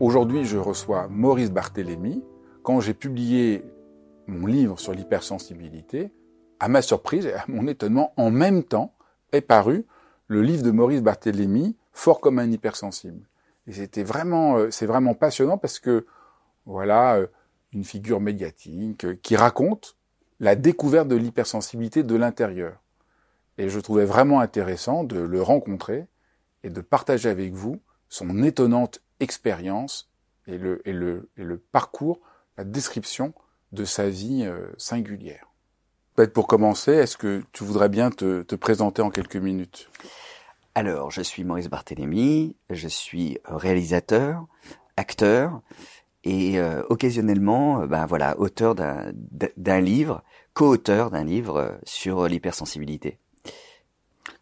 Aujourd'hui, je reçois Maurice Barthélémy. Quand j'ai publié mon livre sur l'hypersensibilité, à ma surprise et à mon étonnement, en même temps est paru le livre de Maurice Barthélémy, Fort comme un hypersensible. Et c'était vraiment, euh, c'est vraiment passionnant parce que, voilà, euh, une figure médiatique euh, qui raconte la découverte de l'hypersensibilité de l'intérieur. Et je trouvais vraiment intéressant de le rencontrer et de partager avec vous son étonnante expérience et le, et, le, et le parcours, la description de sa vie euh, singulière. Peut-être pour commencer, est-ce que tu voudrais bien te, te présenter en quelques minutes? Alors, je suis Maurice Barthélémy, je suis réalisateur, acteur et euh, occasionnellement, ben voilà, auteur d'un livre, co-auteur d'un livre sur l'hypersensibilité.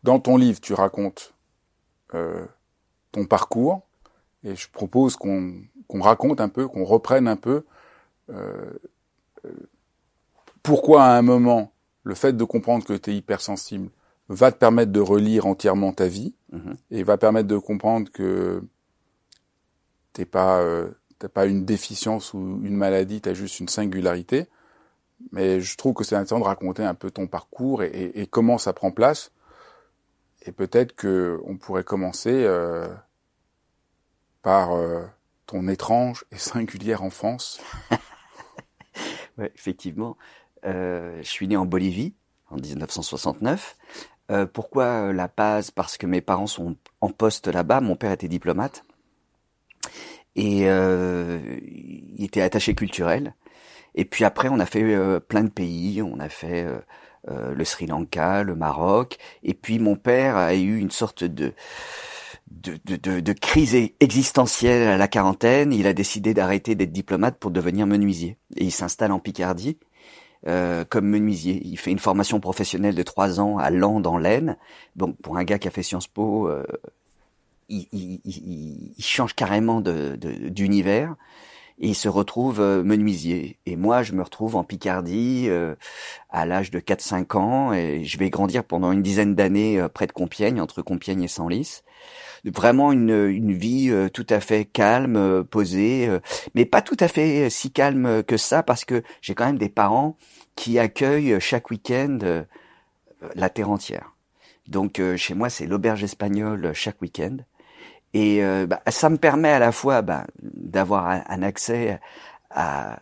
Dans ton livre, tu racontes euh, ton parcours, et je propose qu'on raconte un peu, qu'on reprenne un peu euh, euh, pourquoi à un moment le fait de comprendre que tu es hypersensible va te permettre de relire entièrement ta vie mm-hmm. et va permettre de comprendre que t'es pas euh, t'as pas une déficience ou une maladie, tu as juste une singularité. Mais je trouve que c'est intéressant de raconter un peu ton parcours et, et, comment ça prend place. Et peut-être que on pourrait commencer euh, par euh, ton étrange et singulière enfance. ouais, effectivement. Euh, je suis né en Bolivie en 1969. Euh, pourquoi euh, La Paz? Parce que mes parents sont en poste là-bas. Mon père était diplomate et euh, il était attaché culturel. Et puis après, on a fait plein de pays. On a fait le Sri Lanka, le Maroc. Et puis mon père a eu une sorte de de, de, de, crise existentielle à la quarantaine, il a décidé d'arrêter d'être diplomate pour devenir menuisier. Et il s'installe en Picardie euh, comme menuisier. Il fait une formation professionnelle de trois ans à Land en laine. Donc pour un gars qui a fait Sciences Po, euh, il, il, il, il, change carrément d'univers et il se retrouve euh, menuisier. Et moi, je me retrouve en Picardie euh, à l'âge de 4-5 ans et je vais grandir pendant une dizaine d'années près de Compiègne, entre Compiègne et Senlis vraiment une, une vie euh, tout à fait calme, euh, posée, euh, mais pas tout à fait si calme que ça parce que j'ai quand même des parents qui accueillent chaque week-end la terre entière. Donc chez moi c'est l'auberge espagnole chaque week-end. Et bah, ça me permet à la fois bah, d'avoir un, accès à,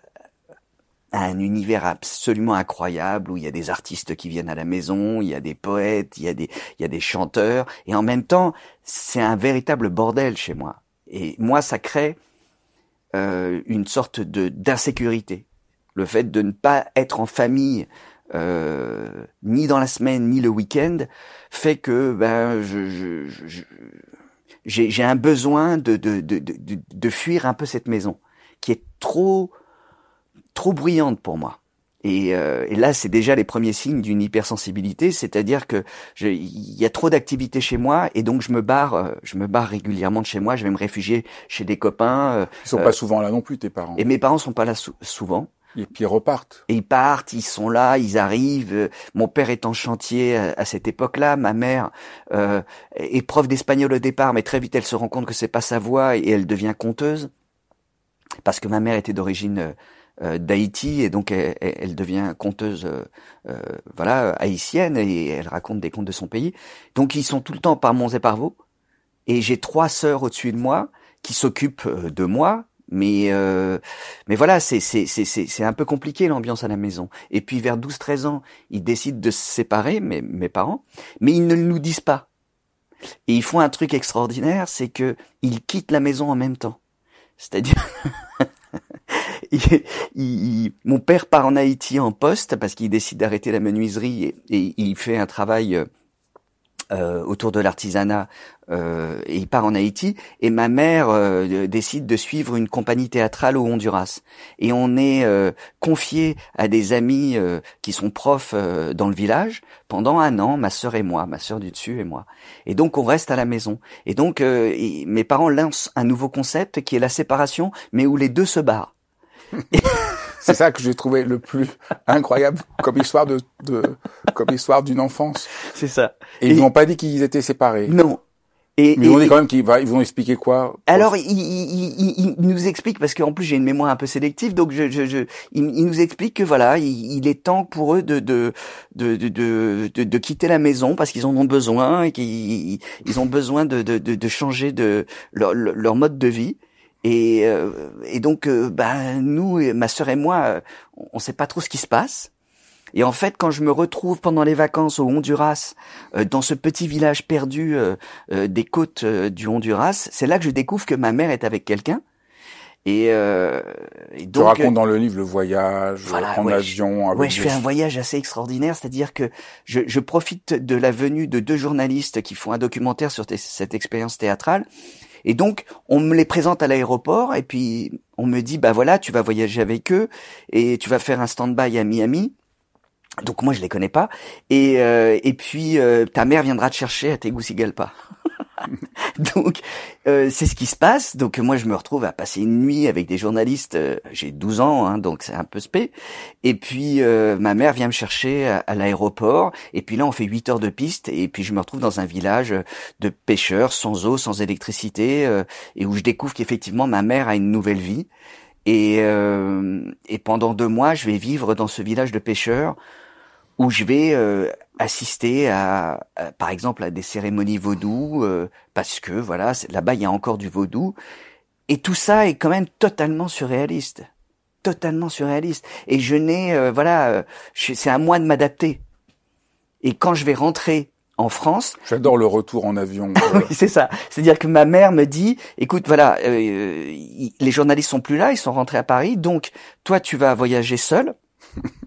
un univers absolument incroyable où il y a des artistes qui viennent à la maison, il y a des poètes, il y a des, il y a des chanteurs, et en même temps, c'est un véritable bordel chez moi. Et moi, ça crée euh, une sorte de d'insécurité. Le fait de ne pas être en famille euh, ni dans la semaine ni le week-end fait que ben je, je, j'ai un besoin de, de, de, de, de fuir un peu cette maison qui est trop trop bruyante pour moi. Et, euh, et là, c'est déjà les premiers signes d'une hypersensibilité, c'est-à-dire que il y a trop d'activités chez moi et donc je me barre, euh, je me barre régulièrement de chez moi. Je vais me réfugier chez des copains. Euh, ils sont pas souvent là non plus, tes parents. Et mes parents sont pas là souvent. Et puis ils repartent. Et ils partent, ils sont là, ils arrivent. Mon père est en chantier à, cette époque-là. Ma mère euh, est prof d'espagnol au départ, mais très vite elle se rend compte que c'est pas sa voie et elle devient conteuse parce que ma mère était d'origine euh, d'Haïti et donc elle, devient conteuse euh, euh, voilà haïtienne et elle raconte des contes de son pays. Donc ils sont tout le temps par Mons et par Vaux et j'ai trois sœurs au-dessus de moi qui s'occupent de moi Mais euh, mais voilà, c'est c'est c'est c'est un peu compliqué l'ambiance à la maison. Et puis vers 12-13 ans, ils décident de se séparer, mes mes parents, mais ils ne nous disent pas. Et ils font un truc extraordinaire, c'est que ils quittent la maison en même temps. C'est-à-dire mon père part en Haïti en poste parce qu'il décide d'arrêter la menuiserie et, et, il fait un travail euh, euh, autour de l'artisanat euh, et il part en Haïti et ma mère euh, décide de suivre une compagnie théâtrale au Honduras. Et on est euh, confié à des amis qui sont profs dans le village pendant un an ma sœur et moi ma sœur du dessus et moi. Et donc on reste à la maison. Et donc mes parents lancent un nouveau concept qui est la séparation mais où les deux se barrent C'est ça que j'ai trouvé le plus incroyable comme histoire de, de comme histoire d'une enfance. C'est ça. Et, ils n'ont pas dit qu'ils étaient séparés. Non. Et, Mais ils ont dit quand même qu'ils ils vont expliquer quoi Alors, ils il, nous expliquent parce qu'en plus j'ai une mémoire un peu sélective, donc je, je, je ils, nous expliquent que voilà, il, est temps pour eux de de de de, de, de quitter la maison parce qu'ils en ont besoin et qu'ils ils ont besoin de, de, de, changer de leur, leur mode de vie. Et, euh, et donc, euh, bah, nous, ma sœur et moi, euh, on ne sait pas trop ce qui se passe. Et en fait, quand je me retrouve pendant les vacances au Honduras, dans ce petit village perdu des côtes du Honduras, c'est là que je découvre que ma mère est avec quelqu'un. Et, et, donc, tu racontes dans le livre le voyage en avion. Avec je fais un voyage assez extraordinaire, c'est-à-dire que je, je, profite de la venue de deux journalistes qui font un documentaire sur cette expérience théâtrale et donc, on me les présente à l'aéroport et puis on me dit, bah voilà, tu vas voyager avec eux et tu vas faire un stand-by à Miami. Donc moi je les connais pas et euh, et puis euh, ta mère viendra te chercher à Tegucigalpa. donc euh, c'est ce qui se passe. Donc moi je me retrouve à passer une nuit avec des journalistes. Euh, j'ai 12 ans, hein, donc c'est un peu spé. Et puis euh, ma mère vient me chercher à, l'aéroport. Et puis là on fait 8 heures de piste. Et puis je me retrouve dans un village de pêcheurs, sans eau, sans électricité, et où je découvre qu'effectivement ma mère a une nouvelle vie. Et, et pendant deux mois je vais vivre dans ce village de pêcheurs où je vais euh, assister à, par exemple, à des cérémonies vaudou, euh, parce que voilà, là-bas il y a encore du vaudou, et tout ça est quand même totalement surréaliste, totalement surréaliste. Et je n'ai, euh, voilà, c'est à moi de m'adapter. Et quand je vais rentrer en France. J'adore le retour en avion. oui, c'est ça. C'est-à-dire que ma mère me dit, écoute, voilà, les journalistes sont plus là, ils sont rentrés à Paris, donc toi tu vas voyager seul.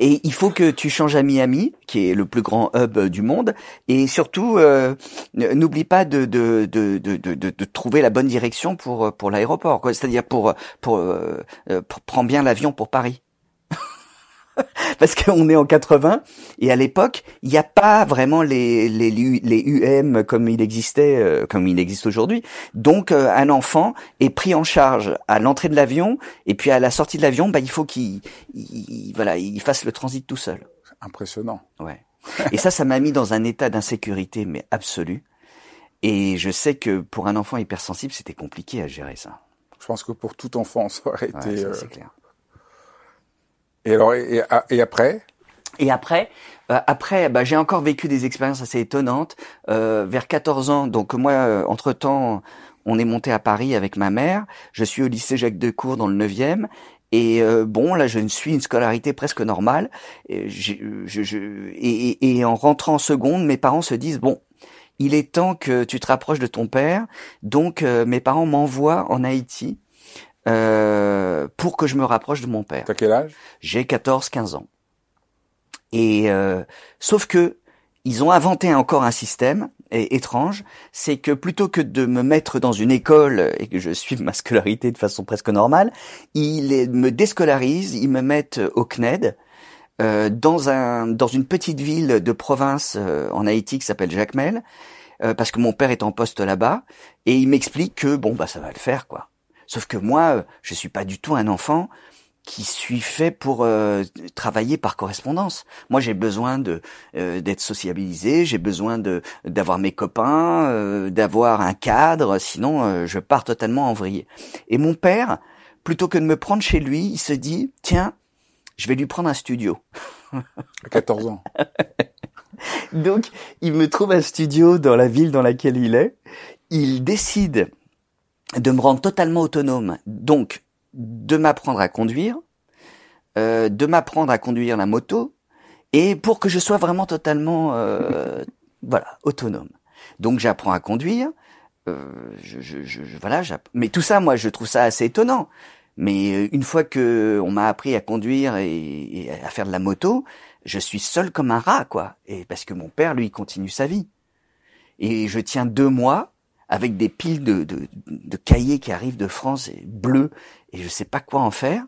Et il faut que tu changes à Miami, qui est le plus grand hub du monde, et surtout euh, n'oublie pas de de, de, de, de, trouver la bonne direction pour pour l'aéroport, C'est-à-dire pour pour, euh, pour prendre bien l'avion pour Paris. parce qu'on est en 80 et à l'époque il n'y a pas vraiment les les les UM comme il existait euh, comme il existe aujourd'hui. Donc euh, un enfant est pris en charge à l'entrée de l'avion et puis à la sortie de l'avion bah il faut qu'il voilà il fasse le transit tout seul. Impressionnant. Ouais. Et ça ça m'a mis dans un état d'insécurité mais absolu. Et je sais que pour un enfant hypersensible c'était compliqué à gérer ça. Je pense que pour tout enfant ça aurait été euh, c'est clair et alors, et, et après? Et après, euh, après, bah, j'ai encore vécu des expériences assez étonnantes. Euh, vers 14 ans, donc moi, euh, entre temps, on est monté à Paris avec ma mère. Je suis au lycée Jacques Decour dans le 9e. Et euh, bon, là, je suis une scolarité presque normale. Et, je, je, et, et, en rentrant en seconde, mes parents se disent bon, il est temps que tu te rapproches de ton père. Donc, mes parents m'envoient en Haïti euh, pour que je me rapproche de mon père. T'as quel âge? J'ai 14-15 ans. Et euh, sauf que ils ont inventé encore un système étrange, c'est que plutôt que de me mettre dans une école et que je suive ma scolarité de façon presque normale, ils me déscolarisent, ils me mettent au CNED, euh, dans un dans une petite ville de province euh, en Haïti qui s'appelle Jacmel, euh, parce que mon père est en poste là-bas, et il m'explique que bon bah ça va le faire quoi. Sauf que moi, euh, je suis pas du tout un enfant qui suis fait pour euh, travailler par correspondance. Moi, j'ai besoin de euh, d'être sociabilisé, j'ai besoin de d'avoir mes copains, d'avoir un cadre, sinon je pars totalement en vrille. Et mon père, plutôt que de me prendre chez lui, il se dit tiens, je vais lui prendre un studio. À 14 ans. Donc, il me trouve un studio dans la ville dans laquelle il est. Il décide de me rendre totalement autonome. Donc, de m'apprendre à conduire, euh, de m'apprendre à conduire la moto, et pour que je sois vraiment totalement, euh, voilà, autonome. Donc, j'apprends à conduire. Euh, je, je, je, voilà, mais tout ça, moi, je trouve ça assez étonnant. Mais euh, une fois que on m'a appris à conduire et, et, à faire de la moto, je suis seul comme un rat, quoi. Et parce que mon père, lui, continue sa vie. Et je tiens deux mois avec des piles de, de, de cahiers qui arrivent de France bleus et je sais pas quoi en faire.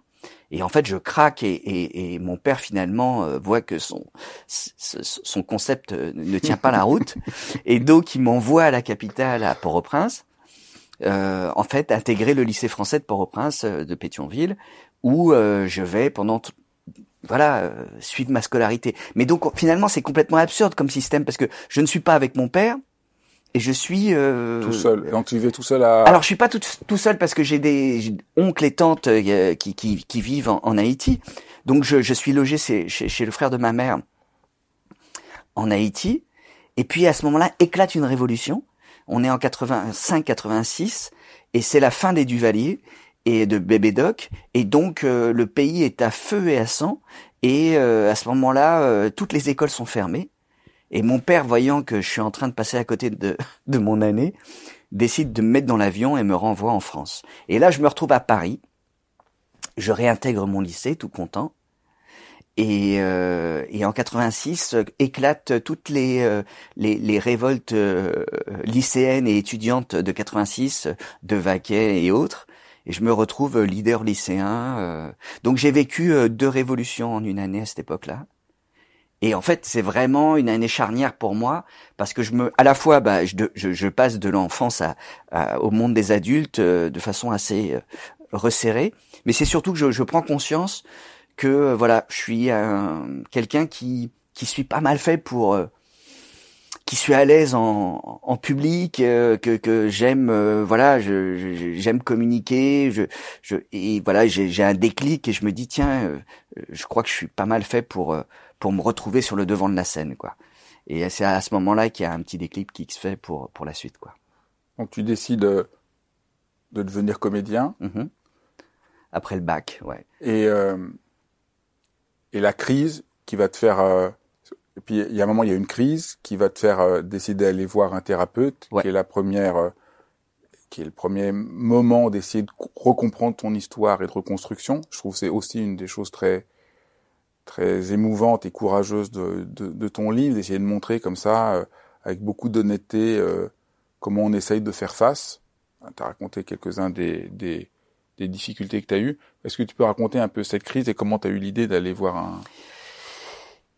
Et en fait, je craque et, et, et mon père finalement euh, voit que son son concept euh, ne tient pas la route et donc il m'envoie à la capitale, à Port-au-Prince, euh, en fait intégrer le lycée français de Port-au-Prince de Pétionville où je vais pendant voilà suivre ma scolarité. Mais donc finalement, c'est complètement absurde comme système parce que je ne suis pas avec mon père, et je suis euh... tout seul. Donc tu vivais tout seul à. Alors je suis pas tout, tout seul parce que j'ai des oncles et tantes euh, qui, qui, qui, vivent en, Haïti. Donc je, je suis logé chez, chez, le frère de ma mère en Haïti. Et puis à ce moment-là éclate une révolution. On est en 85-86 et c'est la fin des Duvaliers et de Bébé Doc. Et donc euh, le pays est à feu et à sang. Et euh, à ce moment-là, toutes les écoles sont fermées. Et mon père, voyant que je suis en train de passer à côté de, de mon année, décide de me mettre dans l'avion et me renvoie en France. Et là, je me retrouve à Paris. Je réintègre mon lycée, tout content. Et, euh, et en 86 euh, éclatent toutes les, euh, les, les, révoltes euh, lycéennes et étudiantes de 86, de Vaquet et autres. Et je me retrouve leader lycéen. donc j'ai vécu deux révolutions en une année à cette époque-là. Et en fait, c'est vraiment une année charnière pour moi parce que je me, à la fois, bah, je, je, je passe de l'enfance à, au monde des adultes euh, de façon assez euh, resserrée, mais c'est surtout que je, je, prends conscience que euh, voilà, je suis quelqu'un qui qui suis pas mal fait pour qui suis à l'aise en, en public, que, que j'aime, voilà, je, j'aime communiquer, je, je, et voilà, j'ai un déclic et je me dis tiens, je crois que je suis pas mal fait pour pour me retrouver sur le devant de la scène, quoi. Et c'est à ce moment-là qu'il y a un petit déclic qui se fait pour pour la suite, quoi. Donc tu décides de devenir comédien. Mm-hmm. Après le bac, ouais. Et euh, et la crise qui va te faire euh, et puis il y a un moment il y a une crise qui va te faire euh, décider d'aller voir un thérapeute qui est la première euh, qui est le premier moment d'essayer de recomprendre ton histoire et de reconstruction. Je trouve que c'est aussi une des choses très très émouvante et courageuse de, de, de ton livre, d'essayer de montrer comme ça, euh, avec beaucoup d'honnêteté, euh, comment on essaye de faire face. Tu as raconté quelques-uns des, des, des, difficultés que tu as eues. Est-ce que tu peux raconter un peu cette crise et comment tu as eu l'idée d'aller voir un...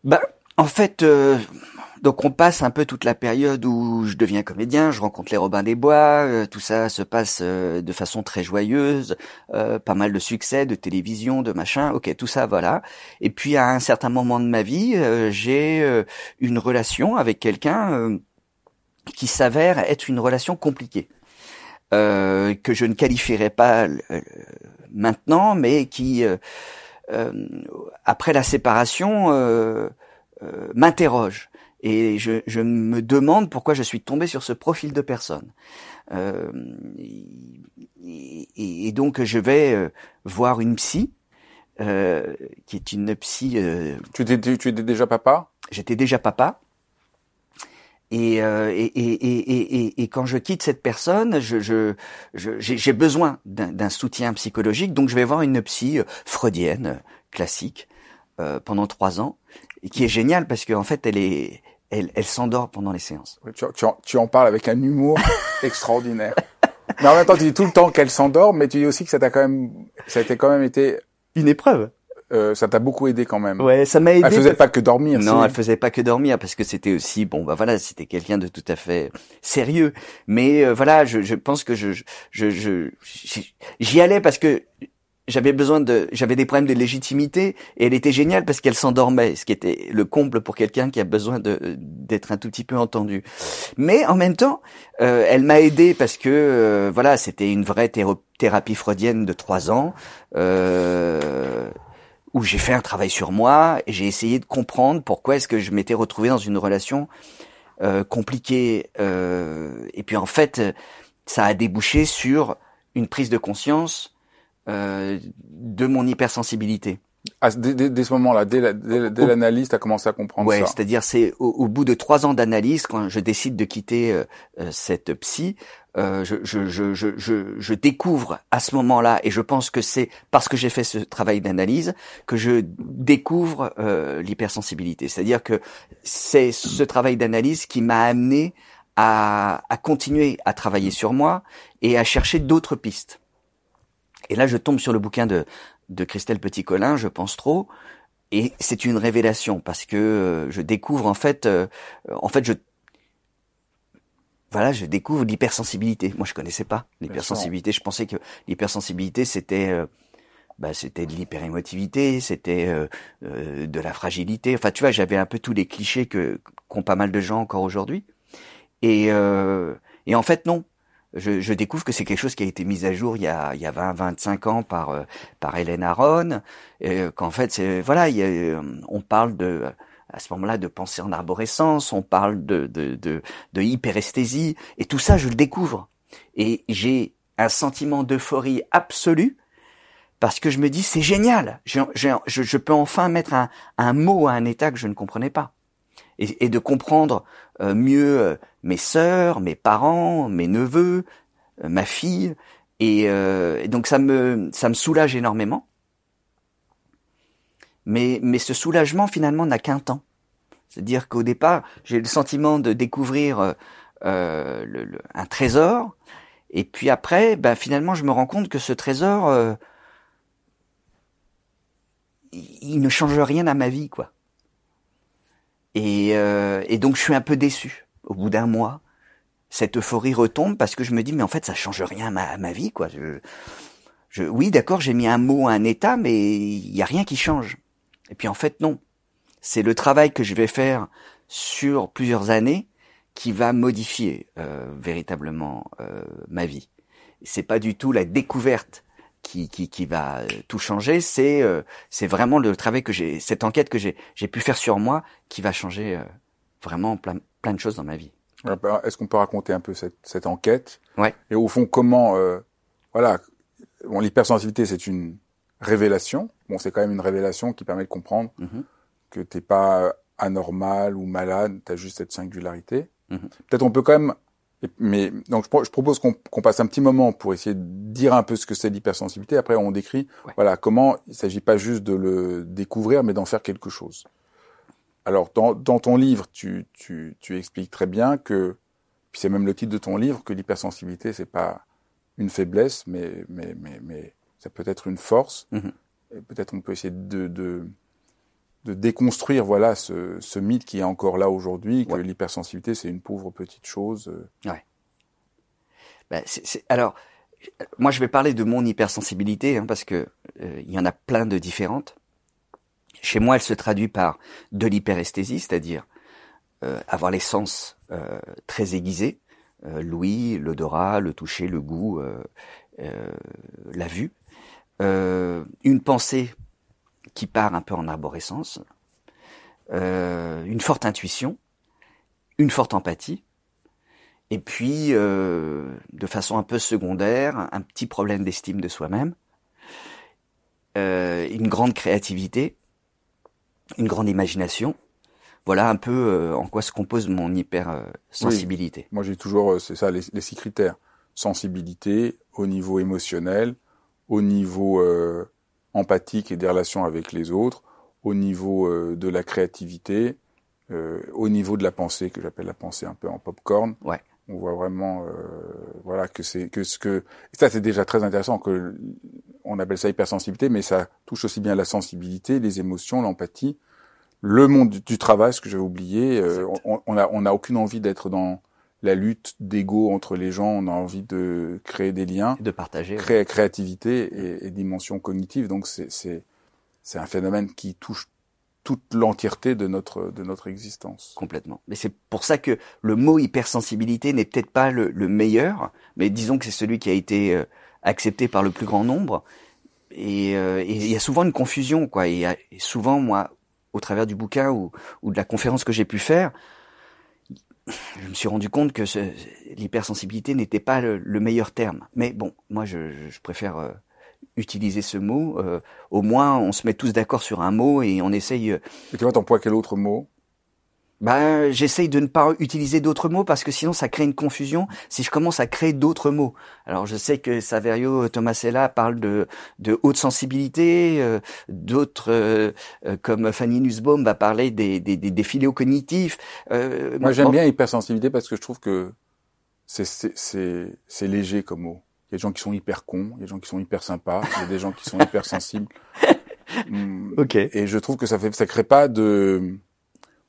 Bah, en fait, euh, donc on passe un peu toute la période où je deviens comédien, je rencontre les Robins des Bois, euh, tout ça se passe euh, de façon très joyeuse, euh, pas mal de succès, de télévision, de machin, ok, tout ça voilà. Et puis à un certain moment de ma vie, j'ai une relation avec quelqu'un qui s'avère être une relation compliquée. que je ne qualifierais pas maintenant, mais qui, après la séparation, m'interroge et je, je, me demande pourquoi je suis tombé sur ce profil de personne. Euh, et, et, donc je vais euh, voir une psy, euh, qui est une psy. Euh, tu, étais, tu étais déjà papa? J'étais déjà papa. Et, euh, et, et, et, quand je quitte cette personne, je, je, j'ai besoin d'un soutien psychologique, donc je vais voir une psy freudienne classique euh, pendant trois ans, et qui est géniale parce qu'en fait, elle est, elle, elle s'endort pendant les séances. tu, tu, en, tu, en, parles avec un humour extraordinaire. Mais en même temps, tu dis tout le temps qu'elle s'endort, mais tu dis aussi que ça t'a quand même, ça a été quand même été une épreuve. Euh, ça t'a beaucoup aidé quand même. Ouais, ça m'a aidé. Elle faisait pas que dormir. Non, elle faisait pas que dormir parce que c'était aussi bon, bah voilà, c'était quelqu'un de tout à fait sérieux. Mais euh, voilà, je, je pense que je, je, je, j'y allais parce que j'avais besoin de, j'avais des problèmes de légitimité et elle était géniale parce qu'elle s'endormait, ce qui était le comble pour quelqu'un qui a besoin de d'être un tout petit peu entendu. Mais en même temps, euh, elle m'a aidé parce que euh, voilà, c'était une vraie thérapie freudienne de trois ans euh, où j'ai fait un travail sur moi et j'ai essayé de comprendre pourquoi est-ce que je m'étais retrouvé dans une relation compliquée et puis en fait, ça a débouché sur une prise de conscience de mon hypersensibilité. Ah, dès, dès, ce moment-là, dès, l'analyse, tu as commencé à comprendre ouais, ça. c'est-à-dire c'est au, bout de trois ans d'analyse, quand je décide de quitter euh, euh, cette psy, euh, je, je, je, je, je découvre à ce moment-là, et je pense que c'est parce que j'ai fait ce travail d'analyse que je découvre euh, l'hypersensibilité. C'est-à-dire que c'est ce travail d'analyse qui m'a amené à, à continuer à travailler sur moi et à chercher d'autres pistes. Et là, je tombe sur le bouquin de, de Christelle Petit-Colin, je pense trop, et c'est une révélation parce que euh, je découvre en fait, euh, en fait, je voilà, je découvre l'hypersensibilité. Moi, je connaissais pas l'hypersensibilité. Je pensais que l'hypersensibilité c'était euh, bah, c'était de l'hyperémotivité, c'était de la fragilité. Enfin, tu vois, j'avais un peu tous les clichés que qu'ont pas mal de gens encore aujourd'hui. Et et en fait, non je, je, découvre que c'est quelque chose qui a été mis à jour il y a, il y a 20, 25 ans par euh, par Hélène Aron, qu'en fait c'est voilà, il a, euh, on parle de à ce moment-là de pensée en arborescence, on parle de de, de, de hyperesthésie et tout ça je le découvre. Et j'ai un sentiment d'euphorie absolue parce que je me dis c'est génial, je, je, je, peux enfin mettre un, un mot à un état que je ne comprenais pas et, et de comprendre euh, mieux euh, mes sœurs, mes parents, mes neveux, euh, ma fille, et, et, donc ça me ça me soulage énormément. Mais mais ce soulagement finalement n'a qu'un temps. C'est-à-dire qu'au départ j'ai le sentiment de découvrir euh, un trésor, et puis après, ben finalement je me rends compte que ce trésor euh, il ne change rien à ma vie, quoi. Et, euh, et donc je suis un peu déçu. Au bout d'un mois, cette euphorie retombe parce que je me dis mais en fait ça change rien à ma, vie quoi. Je, je, oui d'accord j'ai mis un mot à un état mais il y a rien qui change. Et puis en fait non. C'est le travail que je vais faire sur plusieurs années qui va modifier euh, véritablement euh, ma vie. C'est pas du tout la découverte qui, qui, qui va euh, tout changer, c'est euh, c'est vraiment le travail que j'ai, cette enquête que j'ai j'ai pu faire sur moi qui va changer euh, vraiment plein plein de choses dans ma vie. Bah, est-ce qu'on peut raconter un peu cette, cette enquête? Ouais. Et au fond, comment voilà, bon, l'hypersensibilité c'est une révélation. Bon, c'est quand même une révélation qui permet de comprendre mm-hmm. que t'es pas anormal ou malade, tu as juste cette singularité. Mm-hmm. Peut-être on peut quand même mais donc je, propose qu'on passe un petit moment pour essayer de dire un peu ce que c'est l'hypersensibilité. Après, on décrit voilà comment il s'agit pas juste de le découvrir, mais d'en faire quelque chose. Alors dans, dans ton livre, tu, tu, tu expliques très bien que, puis c'est même le titre de ton livre, que l'hypersensibilité c'est pas une faiblesse, mais mais mais mais ça peut être une force. Et peut-être on peut essayer de, de de déconstruire voilà ce, ce, mythe qui est encore là aujourd'hui que l'hypersensibilité c'est une pauvre petite chose. Euh. Ouais. Ben, alors moi je vais parler de mon hypersensibilité hein, parce que euh, il y en a plein de différentes. Chez moi elle se traduit par de l'hyperesthésie, c'est-à-dire euh, avoir les sens euh, très aiguisés, l'ouïe, l'odorat, le toucher, le goût, la vue, une pensée qui part un peu en arborescence, euh, une forte intuition, une forte empathie, et puis, euh, de façon un peu secondaire, un petit problème d'estime de soi-même, euh, une grande créativité, une grande imagination. Voilà un peu en quoi se compose mon hypersensibilité. Moi, j'ai toujours, c'est ça, les, six critères sensibilité au niveau émotionnel, au niveau empathique et des relations avec les autres, au niveau euh, de la créativité, euh, au niveau de la pensée que j'appelle la pensée un peu en popcorn. Ouais. On voit vraiment, euh, voilà, que c'est que ce que ça c'est déjà très intéressant que on appelle ça hypersensibilité, mais ça touche aussi bien la sensibilité, les émotions, l'empathie, le monde du, travail, ce que j'avais oublié. on, on a on a aucune envie d'être dans la lutte d'ego entre les gens, on a envie de créer des liens, de partager, créer créativité et, et, dimension cognitive. Donc c'est un phénomène qui touche toute l'entièreté de notre de notre existence. Complètement. Mais c'est pour ça que le mot hypersensibilité n'est peut-être pas le, le, meilleur, mais disons que c'est celui qui a été euh, accepté par le plus grand nombre. Et euh, il y a souvent une confusion, quoi. Et, souvent, moi, au travers du bouquin ou, ou de la conférence que j'ai pu faire, je me suis rendu compte que l'hypersensibilité n'était pas le, meilleur terme. Mais bon, moi, je, je préfère euh, utiliser ce mot. Euh, au moins, on se met tous d'accord sur un mot et on essaye. Euh, et tu vois, t'emploies quel autre mot? Ben, j'essaye de ne pas utiliser d'autres mots parce que sinon ça crée une confusion si je commence à créer d'autres mots. Alors je sais que Saverio Tomasella parle de, de haute sensibilité, euh, d'autres euh, euh, comme Fanny Nussbaum va parler des, des, des, des cognitifs. Moi j'aime bien hypersensibilité parce que je trouve que c'est, c'est, c'est, léger comme mot. Il y a des gens qui sont hyper cons, il y a des gens qui sont hyper sympas, il y a des gens qui sont hyper sensibles. ok. Et je trouve que ça fait, ça crée pas de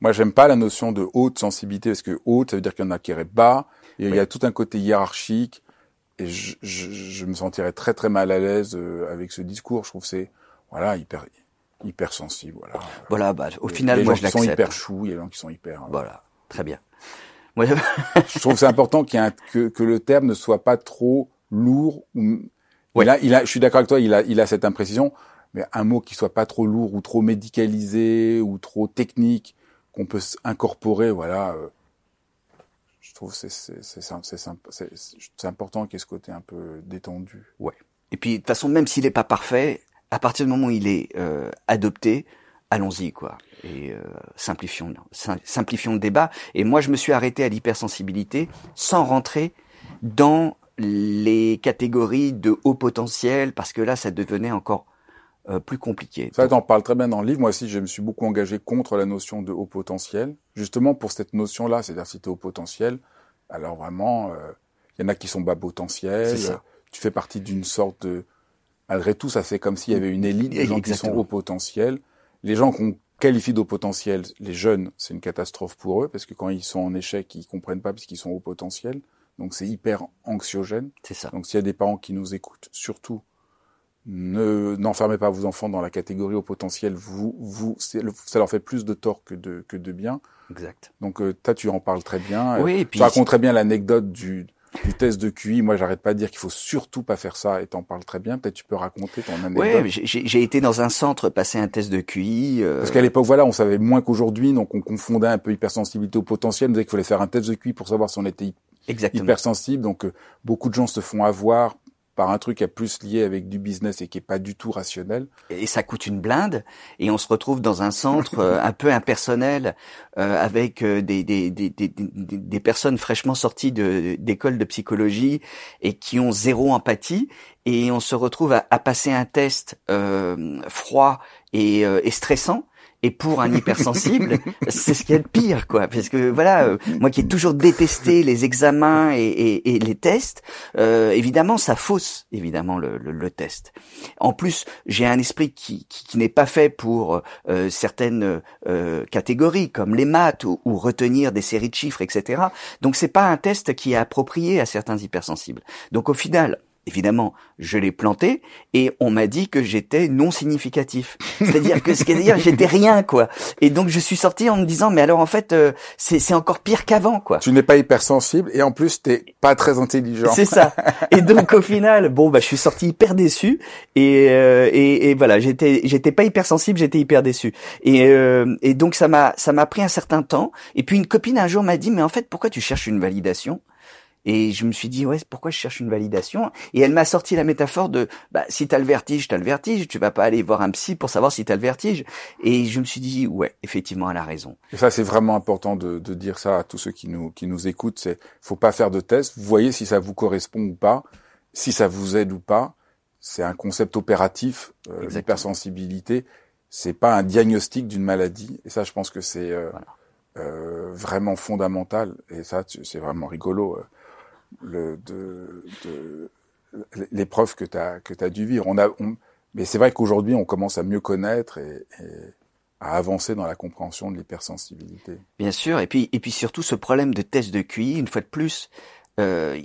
moi, j'aime pas la notion de haute sensibilité parce que haute, ça veut dire qu'il y en a qui iraient bas. Et il y a tout un côté hiérarchique. Et je, je, je, me sentirais très très mal à l'aise euh, avec ce discours. Je trouve c'est voilà hyper hyper sensible. Voilà. Voilà. Bah, au final, moi, je. Il a des gens qui sont hyper choux, il y a des gens qui sont hyper. Euh, voilà. Très bien. Moi, je trouve c'est important qu'il y un, que, que le terme ne soit pas trop lourd. Ou... Ouais. Là, il a, je suis d'accord avec toi. Il a, il a cette imprécision. Mais un mot qui soit pas trop lourd ou trop médicalisé ou trop technique qu'on peut incorporer, voilà. Euh, je trouve c'est c'est important qu'il y ait ce côté un peu détendu. Ouais. Et puis de toute façon, même s'il n'est pas parfait, à partir du moment où il est euh, adopté, allons-y quoi. Et euh, simplifions simplifions le débat. Et moi, je me suis arrêté à l'hypersensibilité sans rentrer dans les catégories de haut potentiel parce que là, ça devenait encore euh, plus compliqué. Ça, t'en parles très bien dans le livre. Moi aussi, je me suis beaucoup engagé contre la notion de haut potentiel, justement pour cette notion-là, c'est-à-dire si tu haut potentiel, alors vraiment, il euh, y en a qui sont bas potentiel. Tu fais partie d'une sorte de... Malgré tout, ça fait comme s'il y avait une élite des gens qui sont haut potentiel. Les gens qu'on qualifie d'haut potentiel, les jeunes, c'est une catastrophe pour eux, parce que quand ils sont en échec, ils comprennent pas puisqu'ils sont haut potentiel. Donc c'est hyper anxiogène. C'est ça. Donc s'il y a des parents qui nous écoutent, surtout, ne n'enfermez pas vos enfants dans la catégorie au potentiel. Vous, vous, ça leur fait plus de tort que de que de bien. Exact. Donc, euh, toi, tu en parles très bien. Oui, et puis, tu racontes très bien l'anecdote du du test de QI. Moi, j'arrête pas de dire qu'il faut surtout pas faire ça. Et t'en parles très bien. Peut-être tu peux raconter ton anecdote. Oui, j'ai été dans un centre passer un test de QI. Euh... Parce qu'à l'époque, voilà, on savait moins qu'aujourd'hui, donc on confondait un peu hypersensibilité au potentiel. On disait qu'il fallait faire un test de QI pour savoir si on était Exactement. hypersensible. Donc, euh, beaucoup de gens se font avoir par un truc qui est plus lié avec du business et qui est pas du tout rationnel. Et ça coûte une blinde et on se retrouve dans un centre euh, un peu impersonnel euh, avec euh, des, des, des, des, des personnes fraîchement sorties d'école de, psychologie et qui ont zéro empathie et on se retrouve à, à passer un test froid et, et stressant et pour un hypersensible, c'est ce qu'il y a de pire, quoi. Parce que voilà, euh, moi qui ai toujours détesté les examens et, et, et les tests, euh, évidemment, ça fausse évidemment le, le, le test. En plus, j'ai un esprit qui, qui, qui n'est pas fait pour euh, certaines euh, catégories, comme les maths ou, ou, retenir des séries de chiffres, etc. Donc c'est pas un test qui est approprié à certains hypersensibles. Donc au final, évidemment, je l'ai planté et on m'a dit que j'étais non significatif. C'est-à-dire que ce qui dire j'étais rien quoi. Et donc je suis sorti en me disant mais alors en fait euh, c'est encore pire qu'avant quoi. Tu n'es pas hypersensible et en plus t'es pas très intelligent. C'est ça. Et donc au final bon bah je suis sorti hyper déçu et euh, et, et, voilà j'étais j'étais pas hypersensible j'étais hyper déçu et euh, et donc ça m'a ça m'a pris un certain temps et puis une copine un jour m'a dit mais en fait pourquoi tu cherches une validation? Et je me suis dit, ouais, pourquoi je cherche une validation? Et elle m'a sorti la métaphore de, bah, si t'as le vertige, t'as le vertige, tu vas pas aller voir un psy pour savoir si t'as le vertige. Et je me suis dit, ouais, effectivement, elle a raison. Et ça, c'est vraiment important de, de, dire ça à tous ceux qui nous, qui nous écoutent. C'est, faut pas faire de test. Vous voyez si ça vous correspond ou pas, si ça vous aide ou pas. C'est un concept opératif, euh, l'hypersensibilité. C'est pas un diagnostic d'une maladie. Et ça, je pense que c'est euh, euh, vraiment fondamental. Et ça, c'est vraiment rigolo. Le, de, de l'épreuve que tu as que as dû vivre. On a, mais c'est vrai qu'aujourd'hui, on commence à mieux connaître et, et, à avancer dans la compréhension de l'hypersensibilité. Bien sûr, et puis et puis surtout ce problème de test de QI, une fois de plus, euh,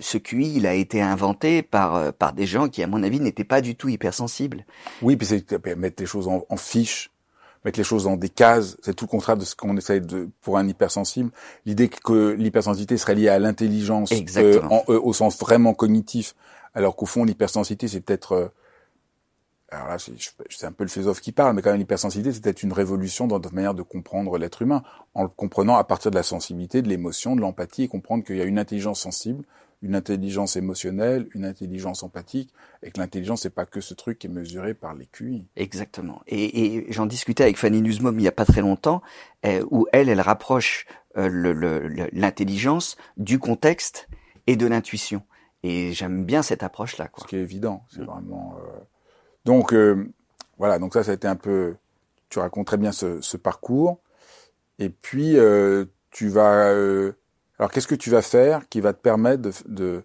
ce QI, il a été inventé par euh, par des gens qui, à mon avis, n'étaient pas du tout hypersensibles. Oui, puis c'est mettre les choses en, en fiche mettre les choses dans des cases, c'est tout le contraire de ce qu'on essaye de pour un hypersensible. L'idée que l'hypersensibilité serait liée à l'intelligence euh, euh, au sens vraiment cognitif, alors qu'au fond l'hypersensibilité c'est peut-être euh, alors là, c'est un peu le philosophe qui parle, mais quand même l'hypersensibilité, c'était une révolution dans notre manière de comprendre l'être humain, en le comprenant à partir de la sensibilité, de l'émotion, de l'empathie, et comprendre qu'il y a une intelligence sensible, une intelligence émotionnelle, une intelligence empathique, et que l'intelligence, c'est pas que ce truc qui est mesuré par les QI. Exactement. Et, et j'en discutais avec Fanny Nuzmom il y a pas très longtemps, euh, où elle, elle rapproche euh, l'intelligence du contexte et de l'intuition. Et j'aime bien cette approche-là. Ce qui est évident, c'est vraiment. Euh, donc euh, voilà, donc ça, ça a été un peu. Tu racontes très bien ce, ce parcours, et puis euh, tu vas. Euh, alors qu'est-ce que tu vas faire qui va te permettre de,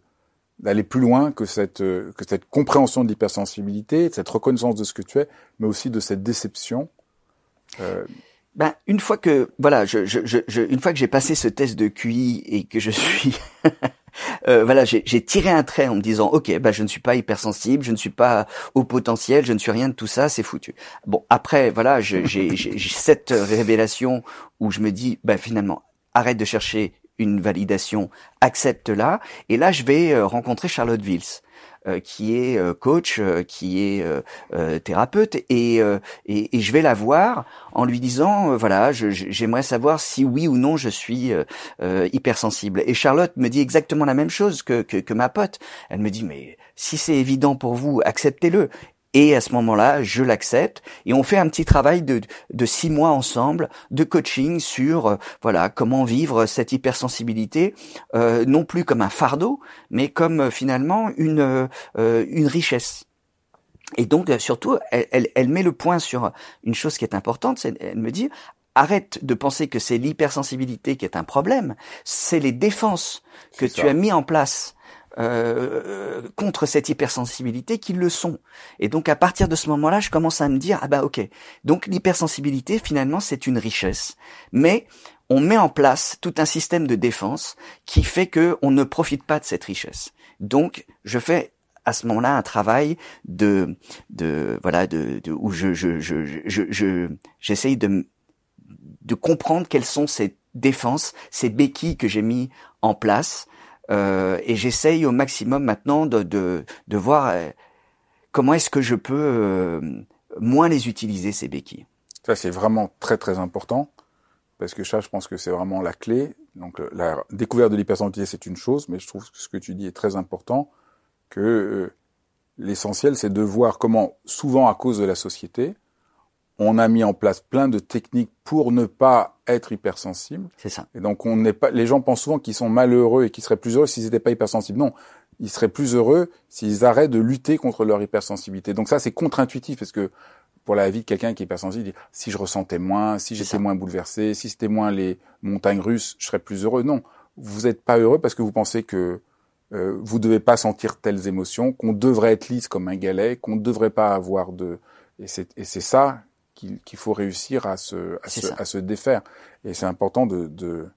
d'aller plus loin que cette que cette compréhension de l'hypersensibilité, de cette reconnaissance de ce que tu es, mais aussi de cette déception. Euh... Ben, une fois que voilà, je, je, je, une fois que j'ai passé ce test de QI et que je suis euh, voilà, j'ai tiré un trait en me disant, ok, bah je ne suis pas hypersensible, je ne suis pas au potentiel, je ne suis rien de tout ça, c'est foutu. Bon, après, voilà, j'ai cette révélation où je me dis, bah finalement, arrête de chercher une validation, accepte-la, et là je vais euh, rencontrer Charlotte Vils. Euh, qui est euh, coach, qui est thérapeute, et, et, et, je vais la voir en lui disant, voilà, j'aimerais savoir si oui ou non je suis hypersensible. Et Charlotte me dit exactement la même chose que, que, que ma pote. Elle me dit, mais si c'est évident pour vous, acceptez-le. Et à ce moment-là, je l'accepte et on fait un petit travail de, de six mois ensemble de coaching sur euh, voilà comment vivre cette hypersensibilité, euh, non plus comme un fardeau, mais comme euh, finalement une une richesse. Et donc surtout, elle, elle, elle, met le point sur une chose qui est importante, c'est elle me dit arrête de penser que c'est l'hypersensibilité qui est un problème, c'est les défenses que tu as mis en place euh, contre cette hypersensibilité qu'ils le sont. Et donc à partir de ce moment-là, je commence à me dire ah bah ok. Donc l'hypersensibilité finalement c'est une richesse, mais on met en place tout un système de défense qui fait que on ne profite pas de cette richesse. Donc je fais à ce moment-là un travail de de voilà de, de où je je je je j'essaye de de comprendre quelles sont ces défenses, ces béquilles que j'ai mis en place euh, et j'essaye au maximum maintenant de, de, de voir euh, comment est-ce que je peux euh, moins les utiliser, ces béquilles. Ça, c'est vraiment très très important, parce que ça, je pense que c'est vraiment la clé. Donc la découverte de l'hypersensibilité, c'est une chose, mais je trouve que ce que tu dis est très important, que l'essentiel, c'est de voir comment, souvent à cause de la société, on a mis en place plein de techniques pour ne pas être hypersensible. C'est ça. Et donc on n'est pas. Les gens pensent souvent qu'ils sont malheureux et qu'ils seraient plus heureux s'ils n'étaient pas hypersensibles. Non, ils seraient plus heureux s'ils arrêtent de lutter contre leur hypersensibilité. Donc ça c'est contre-intuitif parce que pour la vie de quelqu'un qui est hypersensible, si je ressentais moins, si j'étais moins bouleversé, si c'était moins les montagnes russes, je serais plus heureux. Non, vous n'êtes pas heureux parce que vous pensez que euh, vous devez pas sentir telles émotions, qu'on devrait être lisse comme un galet, qu'on ne devrait pas avoir de et c'est ça qu'il faut réussir à se, à se, à se, défaire. Et c'est important de, de,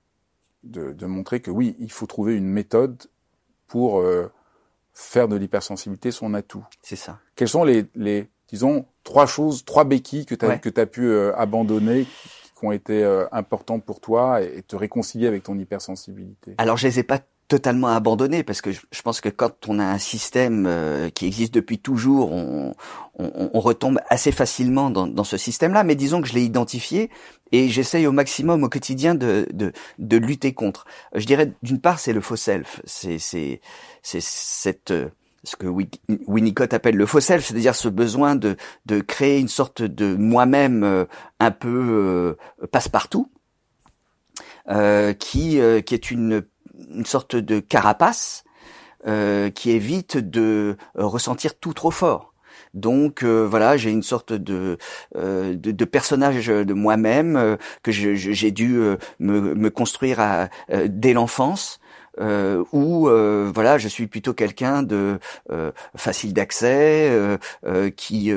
de, de, montrer que oui, il faut trouver une méthode pour euh, faire de l'hypersensibilité son atout. C'est ça. Quelles sont les, les, disons, trois choses, trois béquilles que tu as, que as pu euh, abandonner qui ont été euh, importantes pour toi et, et, te réconcilier avec ton hypersensibilité? Alors, je les ai pas totalement abandonné parce que je, pense que quand on a un système euh, qui existe depuis toujours, on, on, on retombe assez facilement dans, dans ce système-là. Mais disons que je l'ai identifié et j'essaye au maximum au quotidien de, de, de lutter contre. Je dirais d'une part c'est le faux self, c'est c'est c'est cette ce que Winnicott appelle le faux self, c'est-à-dire ce besoin de, de créer une sorte de moi-même euh, un peu euh, passe-partout, euh, qui, qui est une une sorte de carapace euh, qui évite de euh, ressentir tout trop fort. Donc euh, voilà, j'ai une sorte de, de, de personnage de moi-même que j'ai dû me, me, construire à, dès l'enfance. Euh, où voilà, je suis plutôt quelqu'un de facile d'accès, qui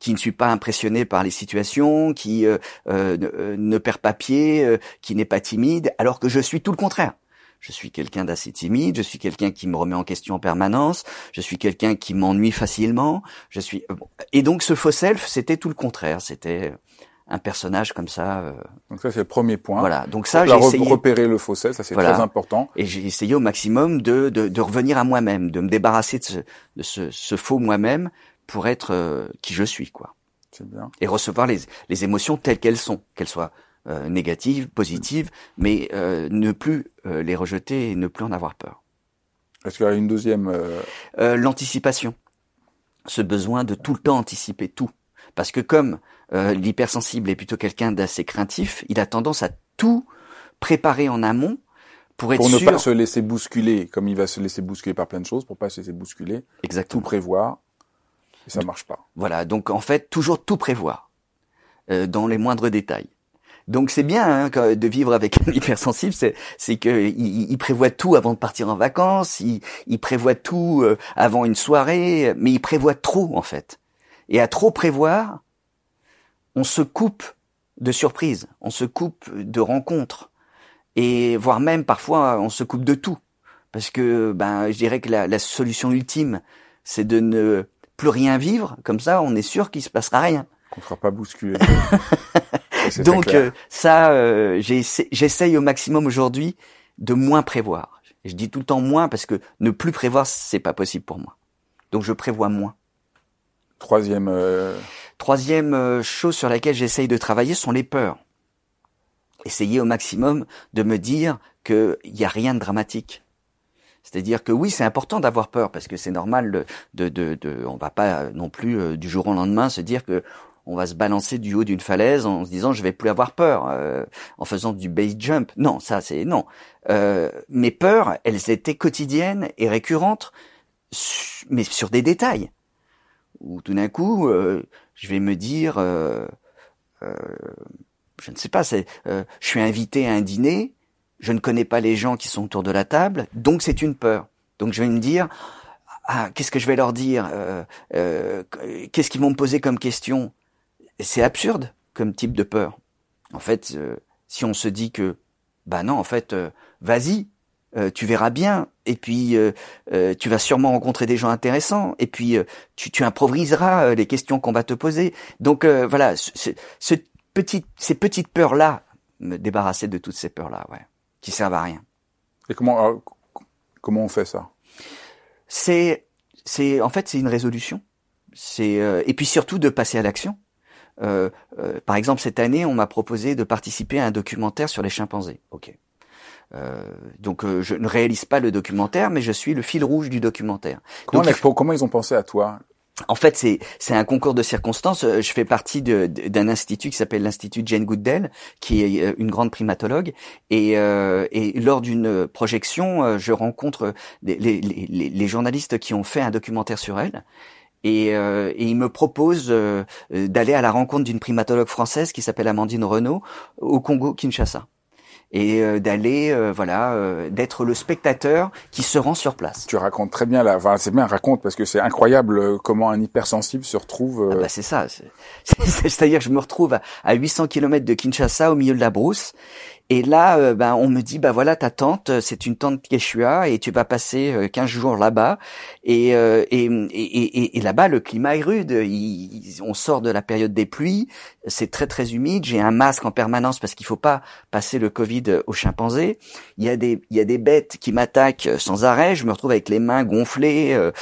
qui ne suis pas impressionné par les situations, qui ne, ne, perd pas pied, qui n'est pas timide, alors que je suis tout le contraire je suis quelqu'un d'assez timide, je suis quelqu'un qui me remet en question en permanence, je suis quelqu'un qui m'ennuie facilement, je suis euh, et donc ce faux self, c'était tout le contraire, c'était un personnage comme ça. Euh, donc ça c'est le premier point. Voilà. Donc ça j'ai essayé repérer le faux self, ça c'est très important. Et j'ai essayé au maximum de, de, de revenir à moi-même, de me débarrasser de ce, de ce, ce faux moi-même pour être euh, qui je suis, quoi. C'est bien. Et recevoir les, les émotions telles qu'elles sont, qu'elles soient euh, négatives, positives, mais euh, ne plus euh, les rejeter et ne plus en avoir peur. Est-ce qu'il y a une deuxième euh, Euh, L'anticipation, ce besoin de tout le temps anticiper tout, parce que comme euh, l'hypersensible est plutôt quelqu'un d'assez craintif, il a tendance à tout préparer en amont pour être pour ne sûr. pas se laisser bousculer, comme il va se laisser bousculer par plein de choses, pour pas se laisser bousculer, tout Exactement. prévoir, et ça marche pas. Voilà, donc en fait, toujours tout prévoir, euh, dans les moindres détails. Donc c'est bien hein, de vivre avec un hypersensible, c'est c'est que il, il prévoit tout avant de partir en vacances, il, il prévoit tout euh, avant une soirée, mais il prévoit trop en fait. Et à trop prévoir, on se coupe de surprises, on se coupe de rencontres, et voire même parfois on se coupe de tout, parce que ben je dirais que la, la solution ultime, c'est de ne plus rien vivre, comme ça on est sûr qu'il se passera rien. Qu'on ne sera pas bousculé. Donc euh, ça, euh, j'essa- j'essaye au maximum aujourd'hui de moins prévoir. Je dis tout le temps moins parce que ne plus prévoir, c'est pas possible pour moi. Donc je prévois moins. Troisième, euh, Troisième euh, chose sur laquelle j'essaye de travailler sont les peurs. Essayer au maximum de me dire qu'il n'y a rien de dramatique. C'est-à-dire que oui, c'est important d'avoir peur parce que c'est normal de, de, de, de- on va pas non plus euh, du jour au lendemain se dire que on va se balancer du haut d'une falaise en se disant je vais plus avoir peur euh, en faisant du base jump. Non, ça c'est non. Euh, mes peurs, elles étaient quotidiennes et récurrentes, mais sur des détails. Où tout d'un coup, euh, je vais me dire, euh, euh, je ne sais pas, c'est, je suis invité à un dîner, je ne connais pas les gens qui sont autour de la table, donc c'est une peur. Donc je vais me dire, ah, qu'est-ce que je vais leur dire Qu'est-ce qu'ils vont me poser comme question? C'est absurde comme type de peur. En fait, euh, si on se dit que, bah non, en fait, euh, vas-y, euh, tu verras bien, et puis euh, euh, tu vas sûrement rencontrer des gens intéressants, et puis euh, tu, tu improviseras euh, les questions qu'on va te poser. Donc euh, voilà, ce, ce- petit, ces petites peurs-là, me débarrasser de toutes ces peurs-là, ouais, qui servent à rien. et comment, comment on fait ça? C'est, c'est, en fait, c'est une résolution. C'est euh, et puis surtout de passer à l'action. Euh, euh, par exemple, cette année, on m'a proposé de participer à un documentaire sur les chimpanzés. Ok. Euh, donc, euh, je ne réalise pas le documentaire, mais je suis le fil rouge du documentaire. comment, Donc, ils ont pensé à toi? En fait, c'est c'est un concours de circonstances. Euh, Je fais partie d'un institut qui s'appelle l'Institut Jane Goodell, qui est euh, une grande primatologue. Et, euh, et lors d'une projection, je rencontre les, les- les journalistes qui ont fait un documentaire sur elle. Et, euh, et ils me proposent euh, euh, d'aller à la rencontre d'une primatologue française qui s'appelle Amandine Renaud au Congo Kinshasa et euh, d'aller euh, voilà euh, d'être le spectateur qui se rend sur place. Tu racontes très bien, la, enfin, c'est bien, raconte, parce que c'est incroyable comment un hypersensible se retrouve... Ah bah c'est ça. c'est- c'est- C'est-à-dire que je me retrouve à, à 800 km de Kinshasa au milieu de la brousse. Et là, euh, ben, on me dit, bah voilà, ta tante, euh, c'est une tante Quechua et tu vas passer euh, 15 jours là-bas. Et, euh, et, et, et, et là-bas, le climat est rude. Il- il- on sort de la période des pluies. C'est très, très humide. J'ai un masque en permanence parce qu'il faut pas passer le Covid aux chimpanzés. Il y a des, il y a des bêtes qui m'attaquent sans arrêt. Je me retrouve avec les mains gonflées. euh,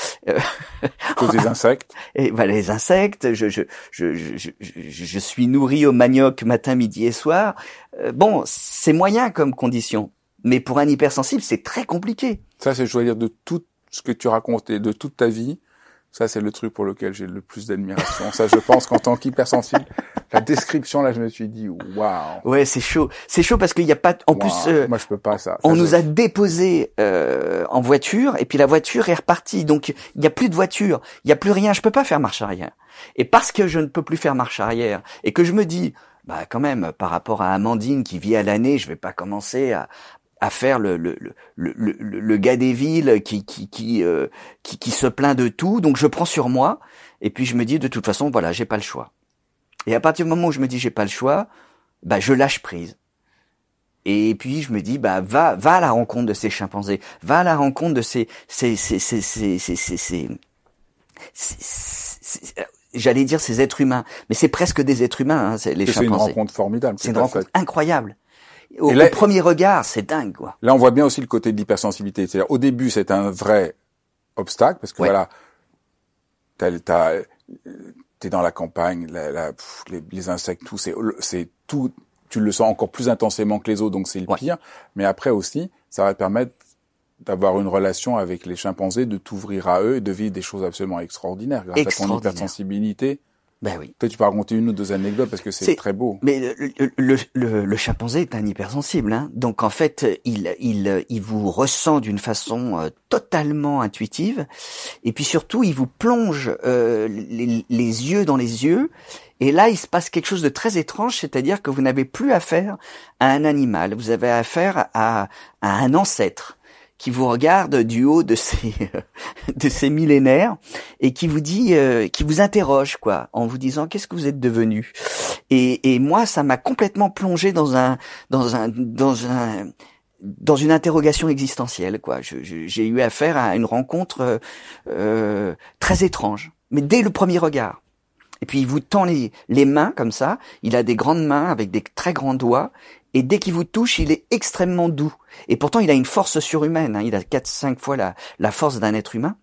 à cause des insectes. et voilà les insectes, je, je, je, je, je, je- je suis nourri au manioc matin, midi et soir. Euh, bon, c'est moyen comme condition, mais pour un hypersensible, c'est très compliqué. Ça, c'est, je dois dire, de tout ce que tu racontes et de toute ta vie, ça, c'est le truc pour lequel j'ai le plus d'admiration. ça, je pense qu'en tant qu'hypersensible, la description, là, je me suis dit, waouh. Ouais, c'est chaud. C'est chaud parce qu'il n'y a pas. En plus, euh, Moi, je peux pas ça. on nous a déposé euh, en voiture et puis la voiture est repartie. Donc il n'y a plus de voiture, il n'y a plus rien. Je peux pas faire marche arrière. Et parce que je ne peux plus faire marche arrière et que je me dis, bah quand même, par rapport à Amandine qui vit à l'année, je vais pas commencer à à faire le le, le, le, le- gars des villes qui qui qui, euh, qui qui se plaint de tout. Donc je prends sur moi et puis je me dis de toute façon voilà j'ai pas le choix. Et à partir du moment où je me dis j'ai pas le choix, bah je lâche prise. Et puis je me dis bah va va à la rencontre de ces chimpanzés, va à la rencontre de ces ces ces ces ces, ces, ces- ces- ces- j'allais dire ces êtres humains, mais c'est presque des êtres humains hein, c'est les C'est une chimpanzés. rencontre formidable. C'est une rencontre fait. incroyable. Au, Et là- au premier regard, c'est dingue quoi. Là, on voit bien aussi le côté de l'hypersensibilité. C'est-à-dire, au début, c'est un vrai obstacle, parce que Ouais. voilà, t'es dans la campagne, la, la, les, les, insectes, tout, c'est, c'est tout, tu le sens encore plus intensément que les autres, donc c'est le pire. Mais après aussi, ça va te permettre d'avoir une relation avec les chimpanzés, de t'ouvrir à eux et de vivre des choses absolument extraordinaires grâce à ton hypersensibilité. Ben oui. Peut-être tu peux raconter une ou deux anecdotes parce que c'est très beau. Mais le, le, le, le, chimpanzé est un hypersensible, hein. donc en fait il, il, il vous ressent d'une façon euh, totalement intuitive, et puis surtout il vous plonge euh, les, les, yeux dans les yeux, et là il se passe quelque chose de très étrange, c'est-à-dire que vous n'avez plus affaire à un animal, vous avez affaire à, à un ancêtre qui vous regarde du haut de ces de ces millénaires et qui vous dit euh, qui vous interroge quoi en vous disant qu'est-ce que vous êtes devenu? Et, et moi ça m'a complètement plongé dans un dans un dans un dans une interrogation existentielle quoi. J'ai eu affaire à une rencontre euh, très étrange mais dès le premier regard. Et puis il vous tend les, les mains comme ça, il a des grandes mains avec des très grands doigts, et dès qu'il vous touche, il est extrêmement doux. Et pourtant, il a une force surhumaine. Hein. Il a 4-5 fois la, force d'un être humain.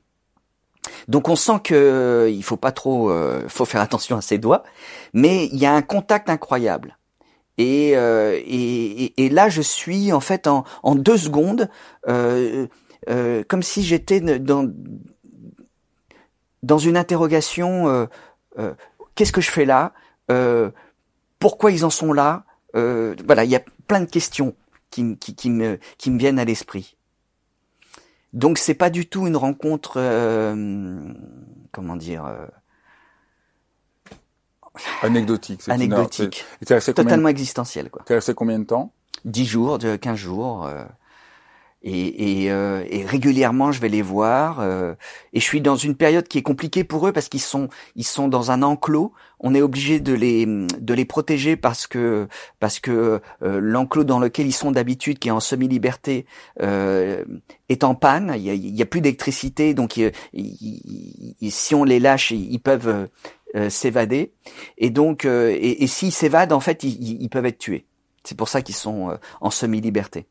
Donc on sent que euh, il faut pas trop, euh, faut faire attention à ses doigts, mais il y a un contact incroyable. Et, euh, et, là, je suis en fait en, deux secondes, euh, euh, comme si j'étais dans dans une interrogation. Qu'est-ce que je fais là? Pourquoi ils en sont là? Euh, voilà, il y a plein de questions qui, qui, qui me, qui me viennent à l'esprit. Donc c'est pas du tout une rencontre, euh, comment dire, euh, anecdotique. Anecdotique. Totalement existentielle, quoi. T'es resté combien de temps? Dix jours, 15 jours. Euh, et, et, euh, et, régulièrement je vais les voir euh, et je suis dans une période qui est compliquée pour eux parce qu'ils sont ils sont dans un enclos. On est obligé de les de les protéger parce que parce que euh, l'enclos dans lequel ils sont d'habitude qui est en semi liberté est en panne. Il y a, il y a plus d'électricité donc si on les lâche ils, peuvent s'évader. Et donc et, et s'ils s'évadent en fait ils, peuvent être tués. C'est pour ça qu'ils sont en semi liberté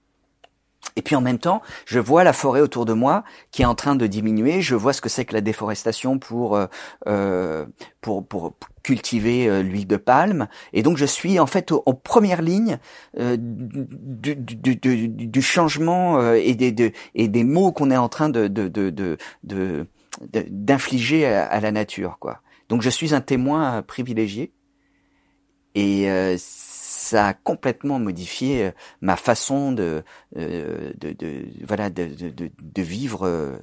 et puis en même temps, je vois la forêt autour de moi qui est en train de diminuer. Je vois ce que c'est que la déforestation pour euh, euh pour, pour, cultiver euh, l'huile de palme. Et donc je suis en fait en première ligne euh, du, du, du, du, changement euh, et des de, et des mots qu'on est en train de de de d'infliger à, à, la nature quoi. Donc je suis un témoin privilégié. Et ça a complètement modifié euh, ma façon de, euh, voilà de, vivre euh,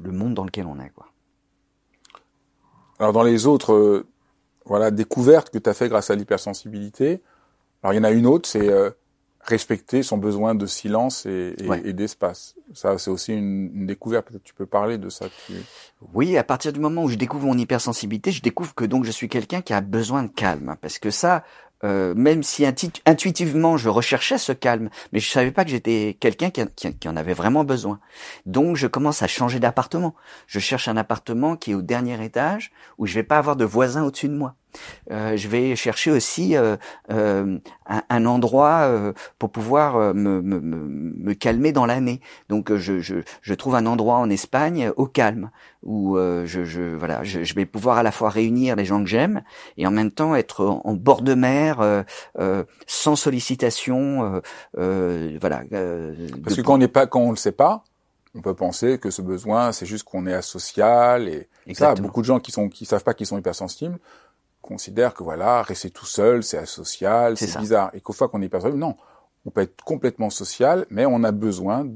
le monde dans lequel on est. Alors dans les autres voilà découvertes que tu as fait grâce à l'hypersensibilité, alors il y en a une autre, c'est respecter son besoin de silence et, et, d'espace. Ça, c'est aussi une, une découverte. Peut-être tu peux parler de ça. Oui, à partir du moment où je découvre mon hypersensibilité, je découvre que donc je suis quelqu'un qui a besoin de calme, parce que ça, euh, même si intuitivement je recherchais ce calme, mais je savais pas que j'étais quelqu'un qui, qui, en avait vraiment besoin. Donc je commence à changer d'appartement. Je cherche un appartement qui est au dernier étage où je vais pas avoir de voisins au-dessus de moi. Euh, je vais chercher aussi euh, euh un, un, endroit euh, pour pouvoir me, me, me, calmer dans l'année. Donc je, je, je, trouve un endroit en Espagne au calme où je, je, voilà, je, je, vais pouvoir à la fois réunir les gens que j'aime et en même temps être en, bord de mer, sans sollicitation. voilà. Parce que quand on n'est pas, quand on le sait pas, on peut penser que ce besoin, c'est juste qu'on est asocial et ça. Beaucoup de gens qui sont qui savent pas qu'ils sont hypersensibles considère que voilà, rester tout seul, c'est asocial, c'est bizarre. Et qu'au fois qu'on est pas non, on peut être complètement social, mais on a besoin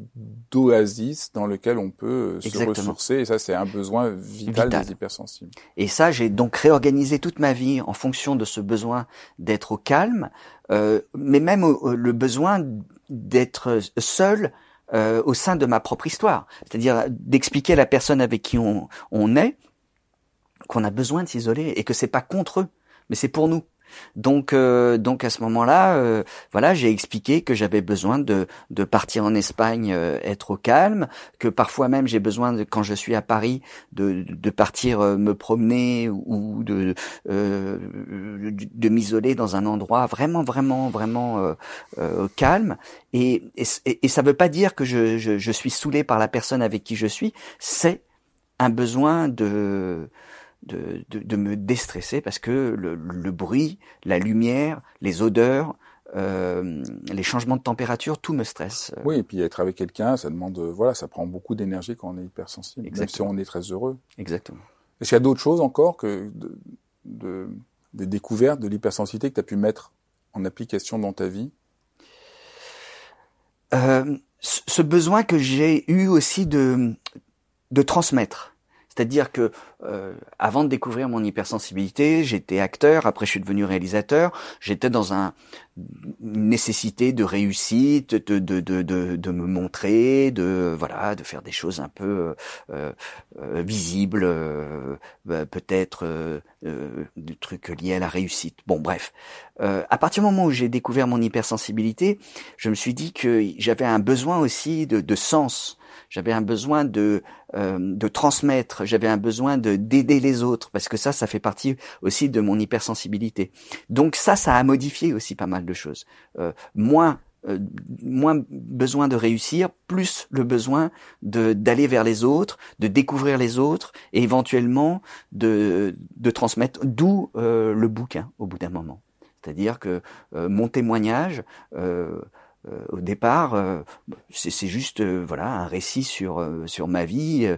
d'oasis dans lequel on peut euh, se ressourcer. Et ça, c'est un besoin vital, des hypersensibles. Et ça, j'ai donc réorganisé toute ma vie en fonction de ce besoin d'être au calme, euh, mais même le besoin d'être seul euh, au sein de ma propre histoire. C'est-à-dire d'expliquer à la personne avec qui on, on est qu'on a besoin de s'isoler et que c'est pas contre eux, mais c'est pour nous. Donc, euh, donc à ce moment-là, euh, voilà, j'ai expliqué que j'avais besoin de, de partir en Espagne, euh, être au calme, que parfois même j'ai besoin de, quand je suis à Paris, de, de partir me promener ou de de, m'isoler dans un endroit vraiment, vraiment, vraiment calme. Et, et, ça veut pas dire que je, je, je suis saoulé par la personne avec qui je suis. C'est un besoin de de, de, me déstresser parce que le, le, bruit, la lumière, les odeurs, euh, les changements de température, tout me stresse. Oui, et puis être avec quelqu'un, ça demande, voilà, ça prend beaucoup d'énergie quand on est hypersensible, Exactement. même si on est très heureux. Exactement. Est-ce qu'il y a d'autres choses encore que de, de, des découvertes de l'hypersensibilité que tu as pu mettre en application dans ta vie? Euh, Ce besoin que j'ai eu aussi de, de transmettre. C'est-à-dire que euh, avant de découvrir mon hypersensibilité, j'étais acteur, après je suis devenu réalisateur, j'étais dans un, une nécessité de réussite, de, de, de, de, de me montrer, de voilà, de faire des choses un peu euh, euh, visibles, euh, bah, peut-être euh, des trucs liés à la réussite. Bon, bref. à partir du moment où j'ai découvert mon hypersensibilité, je me suis dit que j'avais un besoin aussi de, de sens j'avais un besoin de euh, de transmettre, j'avais un besoin de d'aider les autres parce que ça, ça fait partie aussi de mon hypersensibilité. Donc ça, ça a modifié aussi pas mal de choses. Euh, moins euh, moins besoin de réussir, plus le besoin de d'aller vers les autres, de découvrir les autres et éventuellement de de transmettre. D'où euh, le bouquin au bout d'un moment. C'est-à-dire que euh, mon témoignage euh, au départ, euh, c'est juste euh, voilà un récit sur sur ma vie.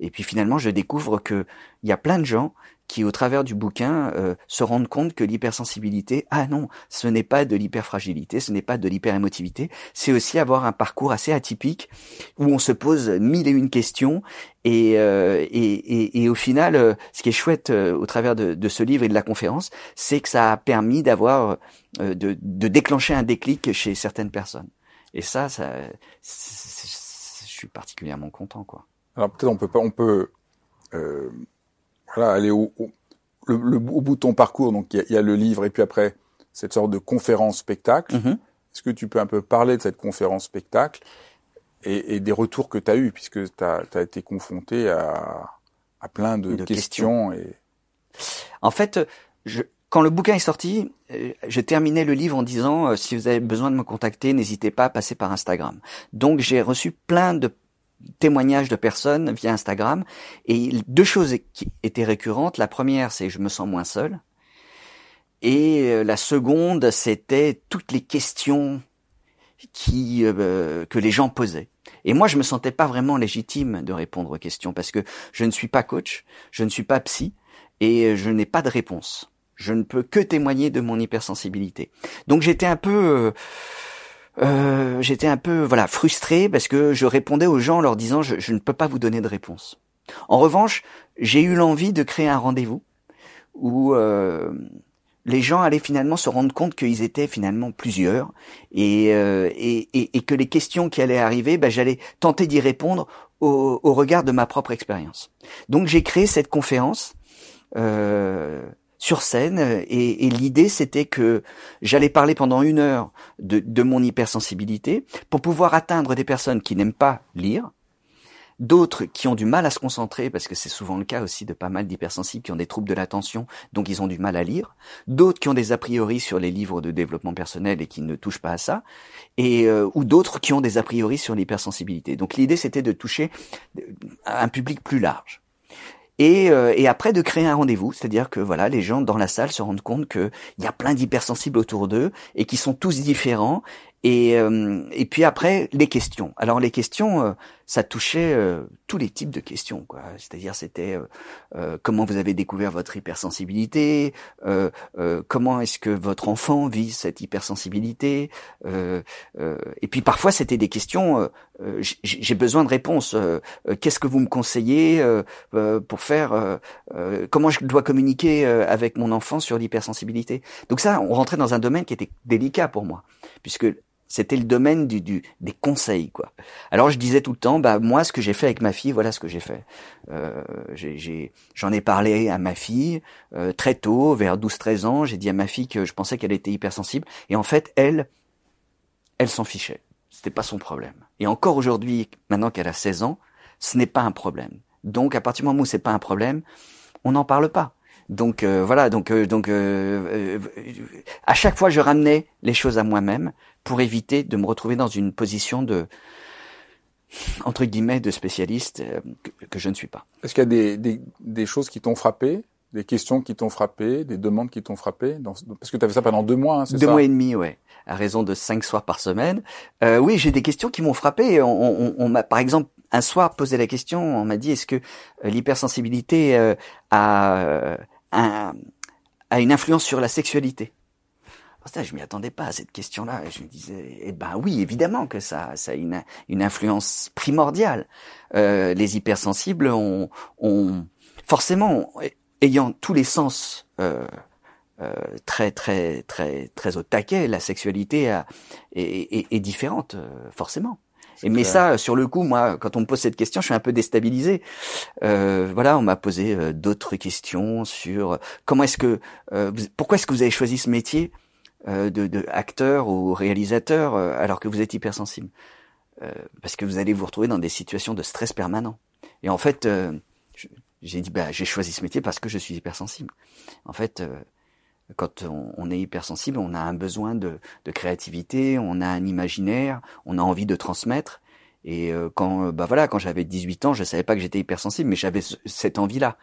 et puis finalement, je découvre que il y a plein de gens qui, au travers du bouquin, euh, se rendent compte que l'hypersensibilité, ah non, ce n'est pas de l'hyperfragilité, ce n'est pas de l'hyperémotivité, c'est aussi avoir un parcours assez atypique où on se pose mille et une questions et, euh, et, et, et, au final, euh, ce qui est chouette au travers de, de, ce livre et de la conférence, c'est que ça a permis d'avoir, de, de, déclencher un déclic chez certaines personnes. Et ça, ça, je suis particulièrement content, quoi. Alors peut-être on peut on peut euh, voilà, aller au, au, le, au bout de ton parcours. Donc il y, y, a le livre et puis après cette sorte de conférence spectacle. Mm-hmm. Est-ce que tu peux un peu parler de cette conférence spectacle et, et des retours que tu as eus puisque tu as, as, été confronté à, à plein de, de questions, questions. et en fait je, quand le bouquin est sorti, euh, je terminais le livre en disant euh, si vous avez besoin de me contacter, n'hésitez pas à passer par Instagram. Donc j'ai reçu plein de témoignages de personnes via Instagram. Et deux choses qui étaient récurrentes. La première, c'est je me sens moins seul. Et euh, la seconde, c'était toutes les questions qui euh, que les gens posaient. Et moi, je me sentais pas vraiment légitime de répondre aux questions parce que je ne suis pas coach, je ne suis pas psy et je n'ai pas de réponse. Je ne peux que témoigner de mon hypersensibilité. Donc j'étais un peu euh, euh, j'étais un peu voilà frustré parce que je répondais aux gens en leur disant je, je ne peux pas vous donner de réponse. En revanche, j'ai eu l'envie de créer un rendez-vous où euh, les gens allaient finalement se rendre compte qu'ils étaient finalement plusieurs et, euh, et, et, que les questions qui allaient arriver, ben, j'allais tenter d'y répondre au, au, regard de ma propre expérience. Donc j'ai créé cette conférence euh, sur scène et, et l'idée c'était que j'allais parler pendant une heure de, mon hypersensibilité pour pouvoir atteindre des personnes qui n'aiment pas lire, d'autres qui ont du mal à se concentrer parce que c'est souvent le cas aussi de pas mal d'hypersensibles qui ont des troubles de l'attention donc ils ont du mal à lire, d'autres qui ont des a priori sur les livres de développement personnel et qui ne touchent pas à ça et euh, ou d'autres qui ont des a priori sur l'hypersensibilité. Donc l'idée c'était de toucher un public plus large et, euh, et après de créer un rendez-vous, c'est-à-dire que voilà, les gens dans la salle se rendent compte qu'il y a plein d'hypersensibles autour d'eux et qui sont tous différents et, euh, et puis après, les questions. Alors les questions, euh, ça touchait euh, tous les types de questions. quoi. C'est-à-dire, c'était euh, comment vous avez découvert votre hypersensibilité, comment est-ce que votre enfant vit cette hypersensibilité. et puis parfois, c'était des questions, j'ai besoin de réponses. Qu'est-ce que vous me conseillez pour faire Comment je dois communiquer avec mon enfant sur l'hypersensibilité Donc ça, on rentrait dans un domaine qui était délicat pour moi, puisque c'était le domaine du, du, des conseils, quoi. Alors je disais tout le temps, bah moi, ce que j'ai fait avec ma fille, voilà ce que j'ai fait. Euh, J'en ai, ai, parlé à ma fille euh, très tôt, vers 12-13 ans. J'ai dit à ma fille que je pensais qu'elle était hypersensible, et en fait, elle, elle s'en fichait. C'était pas son problème. Et encore aujourd'hui, maintenant qu'elle a 16 ans, ce n'est pas un problème. Donc à partir du moment où c'est pas un problème, on n'en parle pas. Donc euh, voilà, donc euh, donc euh, à chaque fois je ramenais les choses à moi-même pour éviter de me retrouver dans une position de entre guillemets de spécialiste euh, que, je ne suis pas. Est-ce qu'il y a des, des, des choses qui t'ont frappé, des questions qui t'ont frappé, des demandes qui t'ont frappé dans, Parce que tu avais ça pendant deux mois, hein, c'est ça Deux mois et demi, ouais, à raison de cinq soirs par semaine. Euh, oui, j'ai des questions qui m'ont frappé. On, on, on m'a, par exemple, un soir posé la question, on m'a dit est-ce que euh, l'hypersensibilité euh, a, un, a une influence sur la sexualité ça, je m'y attendais pas à cette question-là. Je me disais, eh ben oui, évidemment que ça, ça a une, une influence primordiale. Euh, les hypersensibles ont, ont, forcément, ayant tous les sens euh, euh, très très très très au taquet, la sexualité est, est, est, différente euh, forcément. Et mais ça, sur le coup, moi, quand on me pose cette question, je suis un peu déstabilisé. Euh, voilà, on m'a posé euh, d'autres questions sur comment est-ce que, pourquoi est-ce que vous avez choisi ce métier euh, de, de, acteur ou réalisateur euh, alors que vous êtes hypersensible? Euh, parce que vous allez vous retrouver dans des situations de stress permanent. Et en fait, j'ai dit, bah, j'ai choisi ce métier parce que je suis hypersensible. En fait, quand on, est hypersensible, on a un besoin de, de, créativité, on a un imaginaire, on a envie de transmettre. Et quand, bah voilà, quand j'avais 18 ans, je savais pas que j'étais hypersensible, mais j'avais cette envie-là.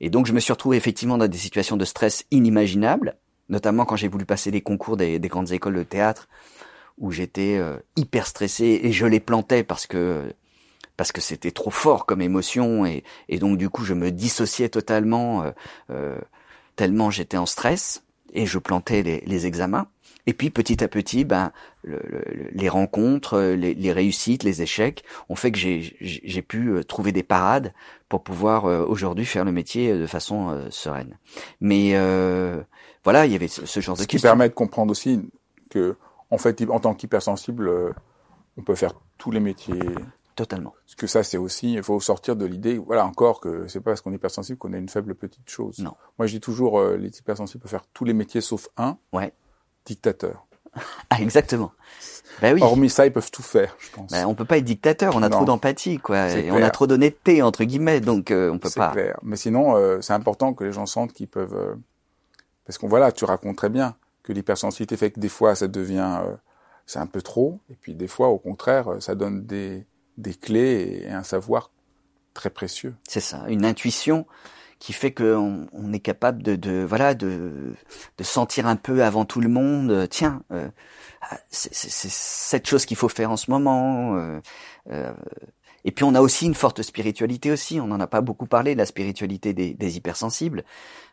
Et donc, je me suis retrouvé effectivement dans des situations de stress inimaginables notamment quand j'ai voulu passer les concours des, grandes écoles de théâtre, où j'étais euh, hyper stressé et je les plantais parce que parce que c'était trop fort comme émotion et, et, donc du coup je me dissociais totalement euh, euh, tellement j'étais en stress et je plantais les, les, examens. Et puis petit à petit, ben le, les rencontres, les, les, réussites, les échecs ont fait que j'ai pu trouver des parades pour pouvoir aujourd'hui faire le métier de façon sereine. Mais voilà, il y avait ce, genre de questions. Ce qui permet de comprendre aussi que, en fait, en tant qu'hypersensible, euh, on peut faire tous les métiers. Totalement. Parce que ça, c'est aussi, il faut sortir de l'idée, voilà, encore que c'est pas parce qu'on est hypersensible qu'on est une faible petite chose. Non. Moi, je dis toujours, euh, les hypersensibles peuvent faire tous les métiers sauf un. Ouais. Dictateur. ah, exactement. Ben oui. Hormis ça, ils peuvent tout faire, je pense. Ben, on peut pas être dictateur, on a trop d'empathie, quoi. Et on a trop d'honnêteté, entre guillemets, donc euh, on peut pas. C'est clair. Mais sinon, c'est important que les gens sentent qu'ils peuvent parce qu'on voilà, tu racontes très bien que l'hypersensibilité fait que des fois ça devient euh, c'est un peu trop, et puis des fois au contraire ça donne des, des clés et un savoir très précieux. C'est ça, une intuition qui fait qu'on on est capable de, de voilà de, de sentir un peu avant tout le monde. Euh, tiens, euh, c'est cette chose qu'il faut faire en ce moment. Euh, euh, et puis on a aussi une forte spiritualité aussi. On n'en a pas beaucoup parlé, la spiritualité des, des hypersensibles.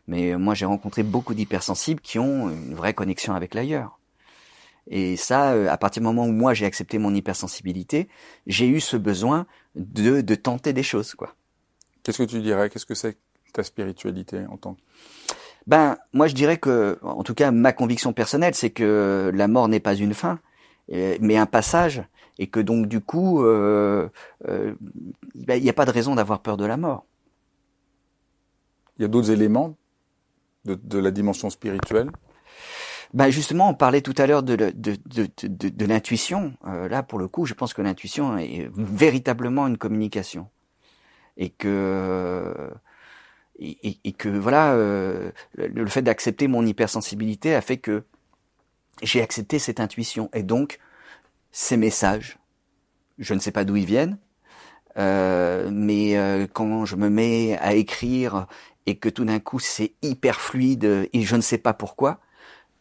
Mais moi j'ai rencontré beaucoup d'hypersensibles qui ont une vraie connexion avec l'ailleurs. Et ça, euh, à partir du moment où moi j'ai accepté mon hypersensibilité, j'ai eu ce besoin de, de tenter des choses, quoi. Qu'est-ce que tu dirais? Qu'est-ce que c'est ta spiritualité en tant que? Ben, moi je dirais que, en tout cas, ma conviction personnelle, c'est que la mort n'est pas une fin, mais un passage et que donc du coup, euh, euh, il n'y a pas de raison d'avoir peur de la mort. Il y a d'autres éléments de, de, la dimension spirituelle? Ben justement, on parlait tout à l'heure de, de, de, l'intuition. Euh, là, pour le coup, je pense que l'intuition est véritablement une communication. Et que, et, et que voilà, euh, le, le fait d'accepter mon hypersensibilité a fait que j'ai accepté cette intuition. Et donc, ces messages. Je ne sais pas d'où ils viennent, euh, mais euh, quand je me mets à écrire et que tout d'un coup c'est hyper fluide et je ne sais pas pourquoi,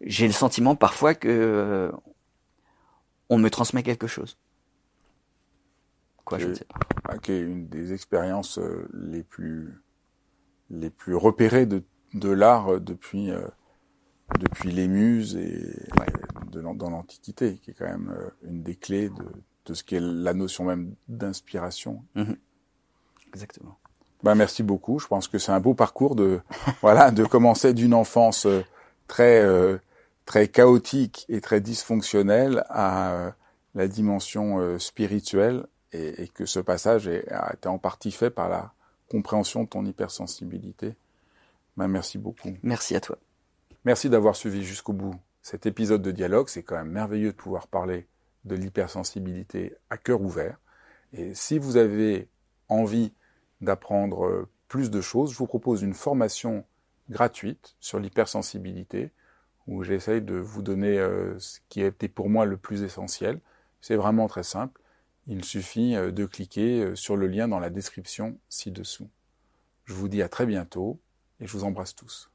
j'ai le sentiment parfois que euh, on me transmet quelque chose. Quoi, je ne sais pas. Ah, qui est une des expériences les plus les plus repérées de, de l'art depuis depuis les muses et de, dans l'Antiquité, qui est quand même euh, une des clés de, de ce qu'est la notion même d'inspiration. Mhm. Exactement. Ben, merci beaucoup. Je pense que c'est un beau parcours de voilà de commencer d'une enfance euh, très euh, très chaotique et très dysfonctionnelle à la dimension spirituelle et, et, que ce passage a été en partie fait par la compréhension de ton hypersensibilité. Ben, merci beaucoup. Merci à toi. Merci d'avoir suivi jusqu'au bout cet épisode de dialogue. C'est quand même merveilleux de pouvoir parler de l'hypersensibilité à cœur ouvert. Et si vous avez envie d'apprendre plus de choses, je vous propose une formation gratuite sur l'hypersensibilité où j'essaye de vous donner euh, ce qui a été pour moi le plus essentiel. C'est vraiment très simple. Il suffit euh, de cliquer euh, sur le lien dans la description ci-dessous. Je vous dis à très bientôt et je vous embrasse tous.